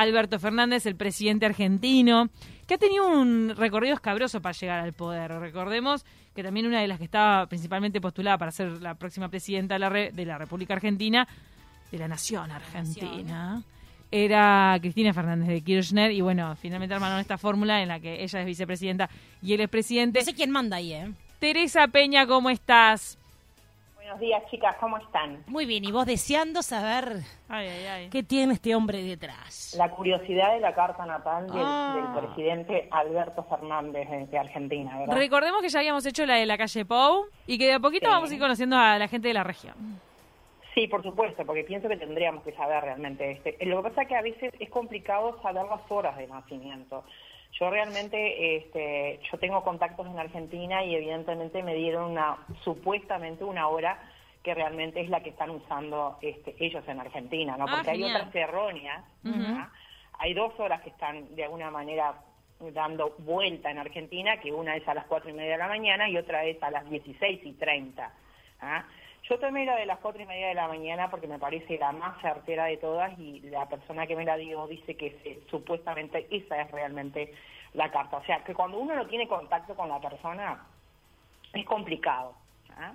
Alberto Fernández, el presidente argentino, que ha tenido un recorrido escabroso para llegar al poder. Recordemos que también una de las que estaba principalmente postulada para ser la próxima presidenta de la, de la República Argentina, de la Nación Argentina, era Cristina Fernández de Kirchner. Y bueno, finalmente armaron esta fórmula en la que ella es vicepresidenta y él es presidente. No sé quién manda ahí, ¿eh? Teresa Peña, ¿cómo estás? Buenos días, chicas, ¿cómo están? Muy bien, y vos deseando saber qué tiene este hombre detrás. La curiosidad de la carta natal del, ah. presidente Alberto Fernández de Argentina, ¿verdad? Recordemos que ya habíamos hecho la de la calle Pou y que de a poquito vamos a ir conociendo a la gente de la región. Sí, por supuesto, porque pienso que tendríamos que saber realmente. Este. Lo que pasa es que a veces es complicado saber las horas de nacimiento. Yo realmente, este, yo tengo contactos en Argentina y evidentemente me dieron una, supuestamente una hora que realmente es la que están usando este, ellos en Argentina, ¿no? Ah, Porque hay otras erróneas, hay dos horas que están de alguna manera dando vuelta en Argentina, que una es a las cuatro y media de la mañana y otra es a las dieciséis y treinta. ¿ah? Yo tomé la de las cuatro y media de la mañana porque me parece la más certera de todas y la persona que me la dio dice que supuestamente esa es realmente la carta. O sea, que cuando uno no tiene contacto con la persona es complicado. ¿ah?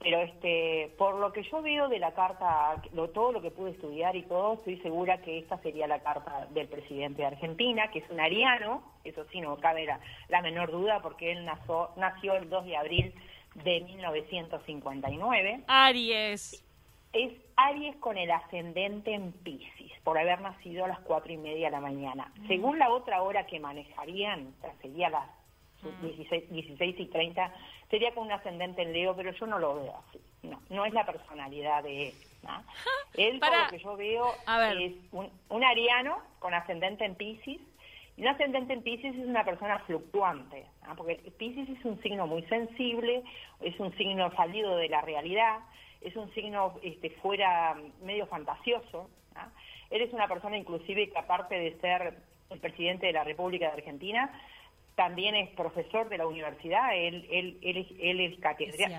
Pero este, por lo que yo veo de la carta, todo lo que pude estudiar y todo, estoy segura que esta sería la carta del presidente de Argentina, que es un ariano, eso sí, no cabe la, la menor duda, porque él nació, nació el 2 de abril de 1959. Aries. Es Aries con el ascendente en Pisces, por haber nacido a las cuatro y media de la mañana. Mm. Según la otra hora que manejarían, sería las 16, mm. 16, y 30, sería con un ascendente en Leo, pero yo no lo veo así. No, no es la personalidad de él. Él, por lo que yo veo, es un, un ariano con ascendente en Pisces, un ascendente en Pisces es una persona fluctuante, porque Pisces es un signo muy sensible, es un signo salido de la realidad, es un signo este, fuera medio fantasioso. ¿ah? Él es una persona inclusive que aparte de ser el presidente de la República de Argentina, también es profesor de la universidad, él, él, él es,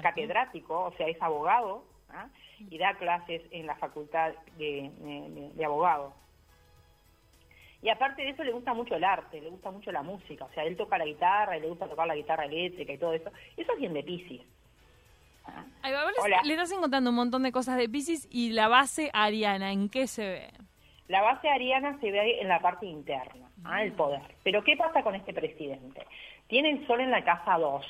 catedrático, o sea, es abogado ¿ah? y da clases en la facultad de, de, de abogados. Y aparte de eso le gusta mucho el arte, le gusta mucho la música, o sea, él toca la guitarra, y le gusta tocar la guitarra eléctrica y todo eso. Eso es bien de Pisces. Ah. le estás encontrando un montón de cosas de Pisces y la base ariana, ¿en qué se ve? La base ariana se ve en la parte interna, ¿ah? el poder. Pero ¿qué pasa con este presidente? Tiene el sol en la casa 2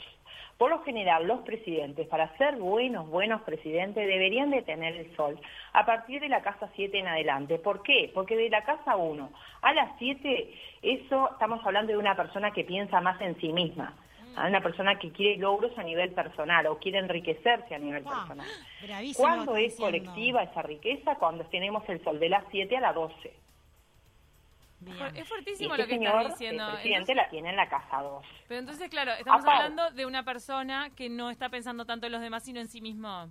por lo general, los presidentes, para ser buenos, buenos presidentes, deberían de tener el sol a partir de la casa 7 en adelante. ¿Por qué? Porque de la casa 1 a las 7, eso estamos hablando de una persona que piensa más en sí misma. Mm. Una persona que quiere logros a nivel personal o quiere enriquecerse a nivel personal. ¿Cuándo es colectiva esa riqueza? Cuando tenemos el sol de las 7 a las 12. Es fuertísimo lo que estás diciendo. El presidente la tiene en la casa 2. Pero entonces, claro, estamos hablando de una persona que no está pensando tanto en los demás, sino en sí mismo.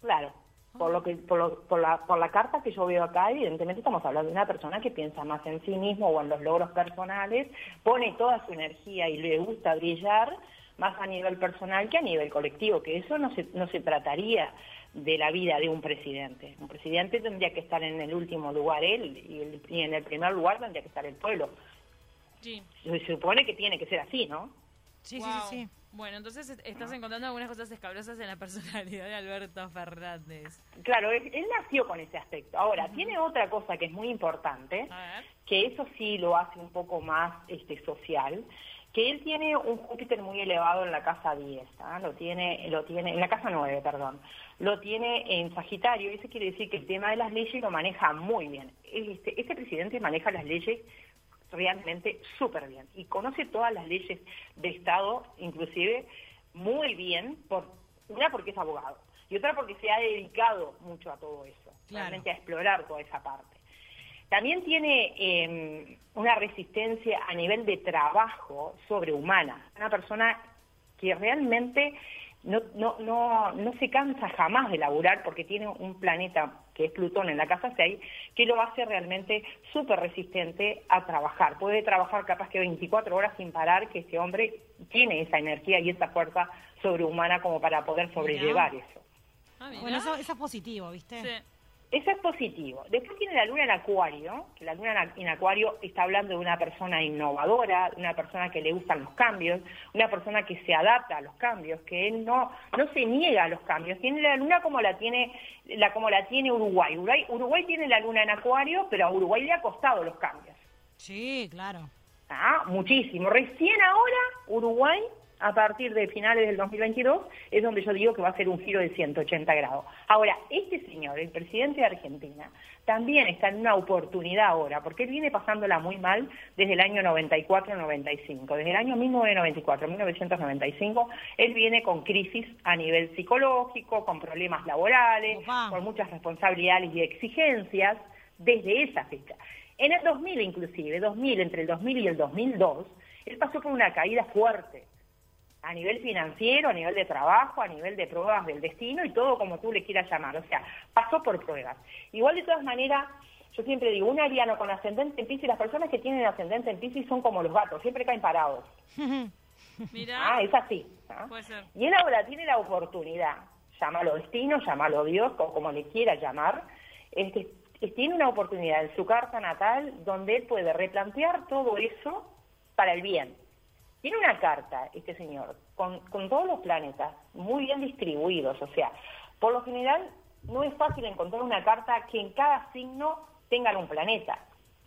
Claro. Por, lo que, por, por, la, por la carta que yo veo acá, evidentemente estamos hablando de una persona que piensa más en sí mismo o en los logros personales, pone toda su energía y le gusta brillar más a nivel personal que a nivel colectivo, que eso no se, no se trataría de la vida de un presidente. Un presidente tendría que estar en el último lugar él y, en el primer lugar tendría que estar el pueblo. Sí. Se supone que tiene que ser así, ¿no? Sí, sí, sí. Bueno, entonces estás encontrando algunas cosas escabrosas en la personalidad de Alberto Fernández. Claro, él, nació con ese aspecto. Ahora, tiene otra cosa que es muy importante, que eso sí lo hace un poco más este, social, que él tiene un Júpiter muy elevado en la casa 10, ¿ah? lo tiene, lo tiene, en la casa 9, perdón, lo tiene en Sagitario, eso quiere decir que el tema de las leyes lo maneja muy bien. Este, este presidente maneja las leyes realmente súper bien y conoce todas las leyes de Estado, inclusive muy bien, por, una porque es abogado y otra porque se ha dedicado mucho a todo eso, realmente a explorar toda esa parte. También tiene em, una resistencia a nivel de trabajo sobrehumana, una persona que realmente no, no, no, no se cansa jamás de laburar porque tiene un planeta que es Plutón en la casa 6, que lo hace realmente súper resistente a trabajar. Puede trabajar capaz que 24 horas sin parar, que este hombre tiene esa energía y esa fuerza sobrehumana como para poder sobrellevar eso. Ah, bueno, eso, es positivo, ¿viste? Sí. Eso es positivo. Después tiene la luna en acuario, que la luna en acuario está hablando de una persona innovadora, una persona que le gustan los cambios, una persona que se adapta a los cambios, que él no, no se niega a los cambios. Tiene la luna como la tiene, la, como la tiene Uruguay. Uruguay. Uruguay tiene la luna en acuario, pero a Uruguay le ha costado los cambios. Sí, claro. Ah, muchísimo. Recién ahora Uruguay a partir de finales del 2022 es donde yo digo que va a ser un giro de 180 grados. Ahora, este señor, el presidente de Argentina, también está en una oportunidad ahora, porque él viene pasándola muy mal desde el año 94-95. Desde el año 1994-1995, él viene con crisis a nivel psicológico, con problemas laborales, con muchas responsabilidades y exigencias desde esa fecha. En el 2000 inclusive, 2000, entre el 2000 y el 2002, él pasó por una caída fuerte a nivel financiero, a nivel de trabajo, a nivel de pruebas del destino y todo como tú le quieras llamar. O sea, pasó por pruebas. Igual de todas maneras, yo siempre digo, un ariano con ascendente en Pisces, las personas que tienen ascendente en Pisces son como los gatos, siempre caen parados. Mira. Ah, es así. Y él ahora tiene la oportunidad, llámalo destino, llámalo Dios, o como le quiera llamar, este, tiene una oportunidad en su carta natal donde él puede replantear todo eso para el bien tiene una carta, este señor, con, todos los planetas muy bien distribuidos. O sea, por lo general no es fácil encontrar una carta que en cada signo tenga un planeta.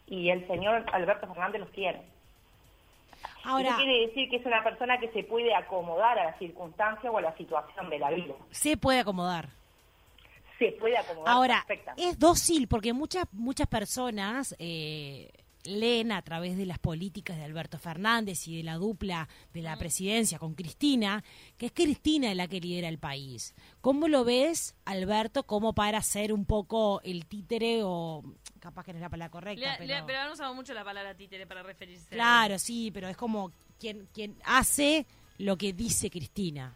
Y el señor Alberto Fernández los tiene. Ahora, Eso quiere decir que es una persona que se puede acomodar a la circunstancia o a la situación de la vida. Se puede acomodar. Se puede acomodar. Ahora, es dócil porque muchas muchas personas eh, leen a través de las políticas de Alberto Fernández y de la dupla de la presidencia con Cristina, que es Cristina la que lidera el país. ¿Cómo lo ves, Alberto, como para ser un poco el títere o capaz que no es la palabra correcta? pero... pero han usado mucho la palabra títere para referirse. Claro, sí, pero es como quien, quien hace lo que dice Cristina.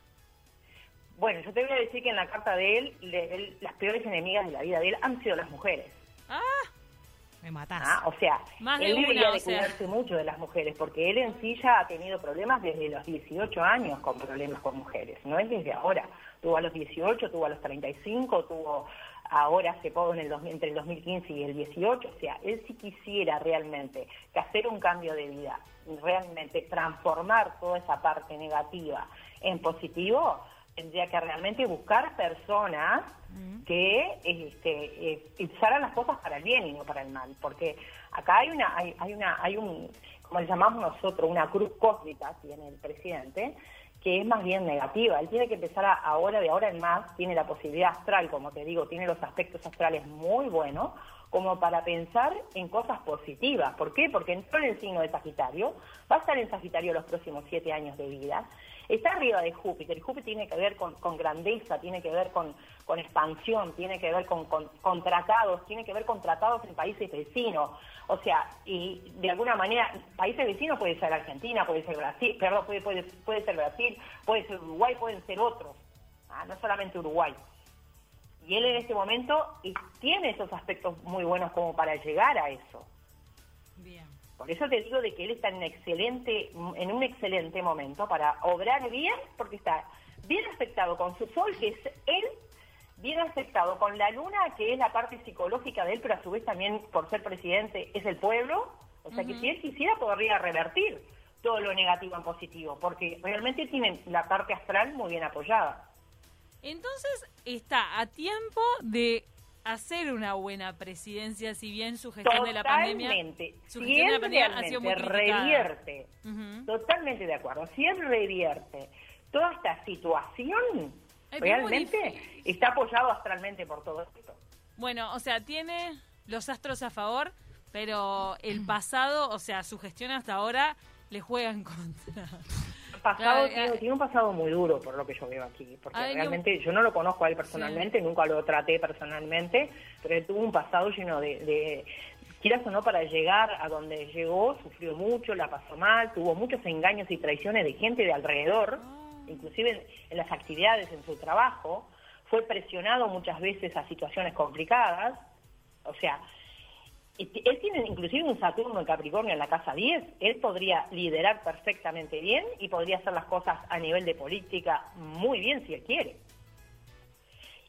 Bueno, yo te voy a decir que en la carta de él, las peores enemigas de la vida de él han sido las mujeres. Ah, me matás. Ah, o sea, él debería de cuidarse mucho de las mujeres, porque él en sí ya ha tenido problemas desde los 18 años con problemas con mujeres, no es desde ahora. Tuvo a los 18, tuvo a los 35, tuvo ahora hace poco en el entre el 2015 y el 18, o sea, él si quisiera realmente que hacer un cambio de vida, realmente transformar toda esa parte negativa en positivo, tendría que realmente buscar personas que este, eh, usaran las cosas para el bien y no para el mal, porque acá hay una, hay, hay una, hay un, como le llamamos nosotros, una cruz cósmica tiene el presidente, que es más bien negativa. Él tiene que empezar a, ahora, de ahora en más, tiene la posibilidad astral, como te digo, tiene los aspectos astrales muy buenos, como para pensar en cosas positivas. ¿Por qué? Porque entró en el signo de Sagitario, va a estar en Sagitario los próximos siete años de vida, está arriba de Júpiter. Júpiter tiene que ver con, grandeza, tiene que ver con, expansión, tiene que ver con, tratados, tiene que ver con tratados en países vecinos. O sea, y de alguna manera, países vecinos puede ser Argentina, puede ser Brasil, perdón, puede, puede, puede ser Brasil, puede ser Uruguay, pueden ser otros, ah, no solamente Uruguay. Y él en este momento tiene esos aspectos muy buenos como para llegar a eso. Por eso te digo de que él está en un excelente, en un excelente momento para obrar bien, porque está bien afectado con su sol, que es él, bien afectado con la luna, que es la parte psicológica de él, pero a su vez también por ser presidente es el pueblo. O sea que si él quisiera podría revertir todo lo negativo en positivo, porque realmente tienen la parte astral muy bien apoyada. Entonces está a tiempo de hacer una buena presidencia, si bien su gestión de la pandemia, su gestión de la pandemia ha sido muy revierte, totalmente de acuerdo, si él revierte toda esta situación, realmente está apoyado astralmente por todo esto. Bueno, o sea, tiene los astros a favor, pero el pasado, o sea, su gestión hasta ahora le juega en contra pasado, tiene, un pasado muy duro por lo que yo veo aquí, porque realmente yo no lo conozco a él personalmente, nunca lo traté personalmente, pero él tuvo un pasado lleno de, de quieras o no, para llegar a donde llegó, sufrió mucho, la pasó mal, tuvo muchos engaños y traiciones de gente de alrededor, ah. inclusive en las actividades, en su trabajo, fue presionado muchas veces a situaciones complicadas, o sea, él tiene inclusive un Saturno en Capricornio en la casa 10, él podría liderar perfectamente bien y podría hacer las cosas a nivel de política muy bien si él quiere.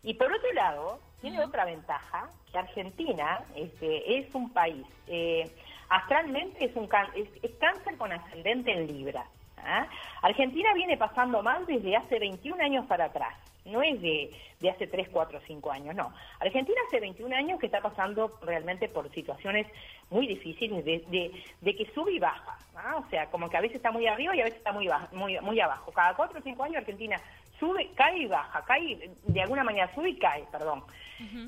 Y por otro lado, tiene otra ventaja, que Argentina este, es un país, eh, astralmente es, un es, cáncer con ascendente en Libra. ¿ah? Argentina viene pasando mal desde hace 21 años para atrás no es de, de, hace 3, 4, 5 años, no. Argentina hace 21 años que está pasando realmente por situaciones muy difíciles de, de, que sube y baja, o sea, como que a veces está muy arriba y a veces está muy, muy, muy abajo. Cada 4 o 5 años Argentina sube, cae y baja, cae, de alguna manera sube y cae, perdón.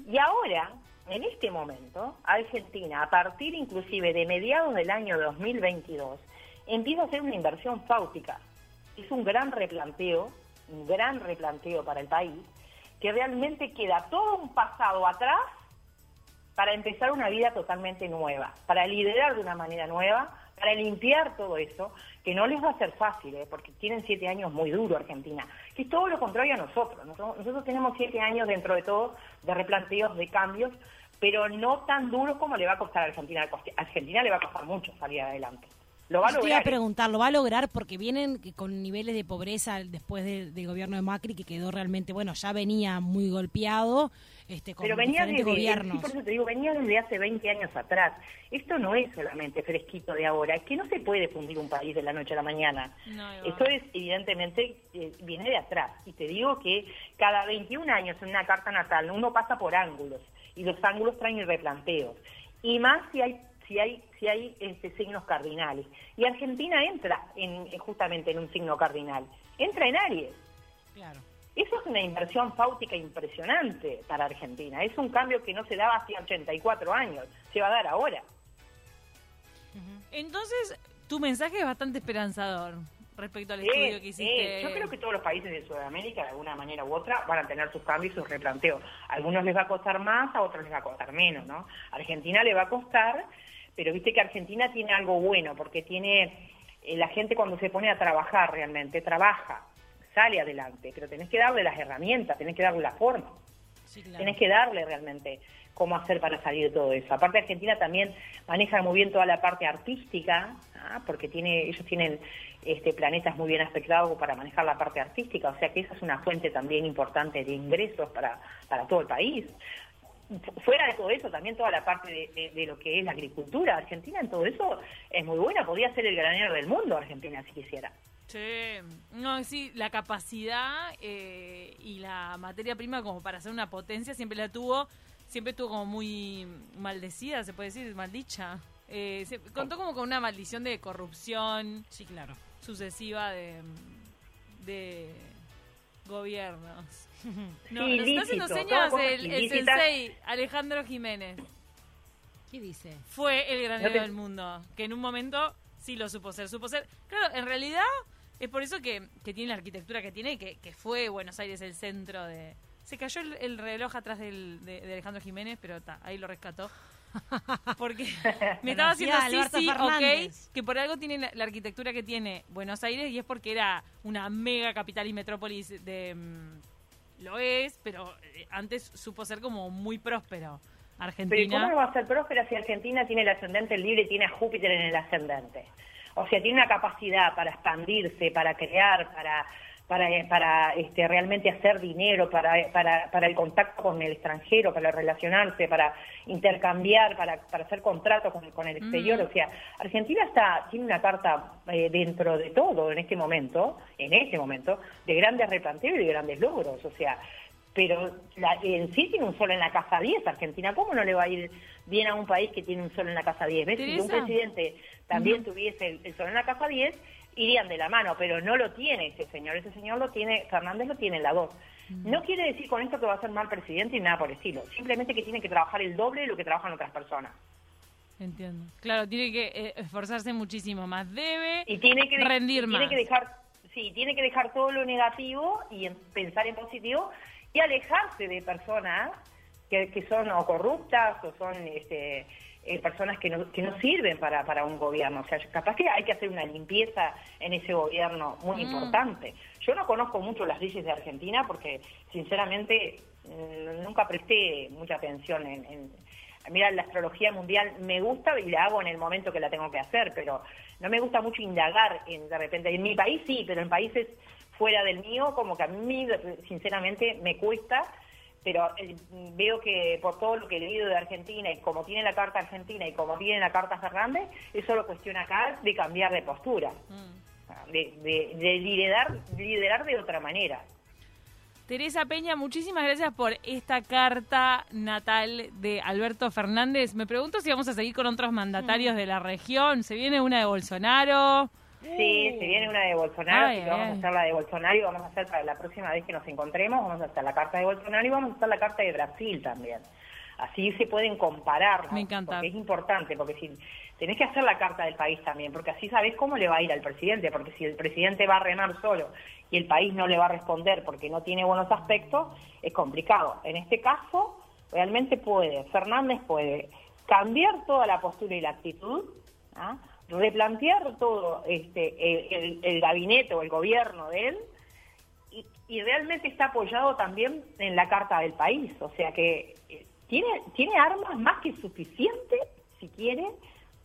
Y ahora, en este momento, Argentina, a partir inclusive de mediados del año 2022, empieza a hacer una inversión fáutica. Es un gran replanteo un gran replanteo para el país, que realmente queda todo un pasado atrás para empezar una vida totalmente nueva, para liderar de una manera nueva, para limpiar todo eso, que no les va a ser fácil, ¿eh? porque tienen siete años muy duro Argentina, que es todo lo contrario a nosotros. nosotros. Nosotros tenemos siete años dentro de todo de replanteos, de cambios, pero no tan duros como le va a costar a Argentina. A Argentina le va a costar mucho salir adelante. Lo va a lograr. a preguntar, ¿lo va a lograr? Porque vienen con niveles de pobreza después del gobierno de Macri, que quedó realmente, bueno, ya venía muy golpeado. Este, con Pero venía desde, gobiernos. por eso te digo, venía desde hace 20 años atrás. Esto no es solamente fresquito de ahora, es que no se puede fundir un país de la noche a la mañana. Esto es, evidentemente, eh, viene de atrás. Y te digo que cada 21 años en una carta natal uno pasa por ángulos, y los ángulos traen replanteos. Y más si hay si hay si hay este, signos cardinales. Y Argentina entra en, justamente en un signo cardinal, entra en Aries. Claro. Eso es una inversión fáutica impresionante para Argentina. Es un cambio que no se daba hace 84 años, se va a dar ahora. Entonces, tu mensaje es bastante esperanzador respecto al estudio que hiciste. yo creo que todos los países de Sudamérica, de alguna manera u otra, van a tener sus cambios y sus replanteos. A algunos les va a costar más, a otros les va a costar menos, ¿no? A Argentina le va a costar, pero viste que Argentina tiene algo bueno, porque tiene, eh, la gente cuando se pone a trabajar realmente, trabaja, sale adelante, pero tenés que darle las herramientas, tenés que darle la forma, tenés que darle realmente cómo hacer para salir de todo eso. Aparte Argentina también maneja muy bien toda la parte artística, ¿ah? porque tiene, ellos tienen este, planetas muy bien aspectados para manejar la parte artística, o sea que esa es una fuente también importante de ingresos para, para todo el país fuera de todo eso, también toda la parte de, lo que es la agricultura. Argentina en todo eso es muy buena, podría ser el granero del mundo Argentina si quisiera. Sí, no, sí, la capacidad eh, y la materia prima como para ser una potencia siempre la tuvo, siempre estuvo como muy maldecida, se puede decir, maldicha. Eh, se contó como con una maldición de corrupción. Sí, claro. Sucesiva de, de gobiernos. No, nos está haciendo señas el, sensei Alejandro Jiménez. ¿Qué dice? Fue el granero del mundo, que en un momento sí lo supo ser, supo ser. Claro, en realidad es por eso que, tiene la arquitectura que tiene, que, que fue Buenos Aires el centro de... Se cayó el, reloj atrás del, de, Alejandro Jiménez, pero ahí lo rescató. Porque me estaba haciendo así, sí, ok, que por algo tiene la, arquitectura que tiene Buenos Aires y es porque era una mega capital y metrópolis de... Mm, lo es, pero eh, antes supo ser como muy próspero. Argentina. Pero ¿cómo va a ser próspera si Argentina tiene el ascendente libre y tiene a Júpiter en el ascendente? O sea, tiene una capacidad para expandirse, para crear, para para, para este, realmente hacer dinero, para, para, para el contacto con el extranjero, para relacionarse, para intercambiar, para, para hacer contratos con, con el exterior. O sea, Argentina está tiene una carta eh, dentro de todo en este momento, en este momento, de grandes replanteos y de grandes logros. O sea, pero la, en sí tiene un sol en la casa 10 Argentina. ¿Cómo no le va a ir bien a un país que tiene un sol en la casa 10? ¿Ves? Si un presidente también tuviese el, el sol en la casa 10 irían de la mano, pero no lo tiene ese señor, ese señor lo tiene, Fernández lo tiene en la dos. Mm. No quiere decir con esto que va a ser mal presidente y nada por el estilo, simplemente que tiene que trabajar el doble de lo que trabajan otras personas. Entiendo. Claro, tiene que eh, esforzarse muchísimo más, debe y tiene que rendir más. Tiene que dejar, sí, tiene que dejar todo lo negativo y pensar en positivo y alejarse de personas que, que son o corruptas o son este, eh, personas que no, que no sirven para, para un gobierno. O sea, capaz que hay que hacer una limpieza en ese gobierno muy mm. importante. Yo no conozco mucho las leyes de Argentina porque, sinceramente, mm, nunca presté mucha atención en, Mira, la astrología mundial me gusta y la hago en el momento que la tengo que hacer, pero no me gusta mucho indagar en, de repente. En mi país sí, pero en países fuera del mío, como que a mí, sinceramente, me cuesta pero eh, veo que por todo lo que he leído de Argentina y como tiene la carta Argentina y como tiene la carta Fernández, es solo cuestión acá de cambiar de postura, Mm. de, de- de liderar, liderar de otra manera. Teresa Peña, muchísimas gracias por esta carta natal de Alberto Fernández. Me pregunto si vamos a seguir con otros mandatarios de la región. ¿Se viene una de Bolsonaro? Sí, se viene una de Bolsonaro, Ay, así que vamos ay. a hacer la de Bolsonaro y vamos a hacer para la próxima vez que nos encontremos, vamos a hacer la carta de Bolsonaro y vamos a hacer la carta de Brasil también. Así se pueden comparar, Me encanta. porque es importante, porque si tenés que hacer la carta del país también, porque así sabés cómo le va a ir al presidente, porque si el presidente va a remar solo y el país no le va a responder porque no tiene buenos aspectos, es complicado. En este caso, realmente puede, Fernández puede cambiar toda la postura y la actitud, ¿ah? Replantear todo este el, el- gabinete o el gobierno de él y, y realmente está apoyado también en la carta del país, o sea que eh, tiene tiene armas más que suficientes, si quiere,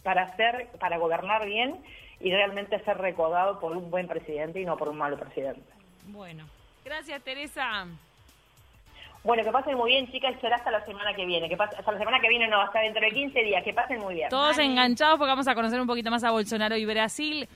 para hacer para gobernar bien y realmente ser recordado por un buen presidente y no por un malo presidente. Bueno. Gracias, Teresa. Bueno, que pasen muy bien, chicas, será hasta la semana que viene. Que pas- hasta la semana que viene, no, hasta dentro de 15 días. Que pasen muy bien. Todos enganchados porque vamos a conocer un poquito más a Bolsonaro y Brasil.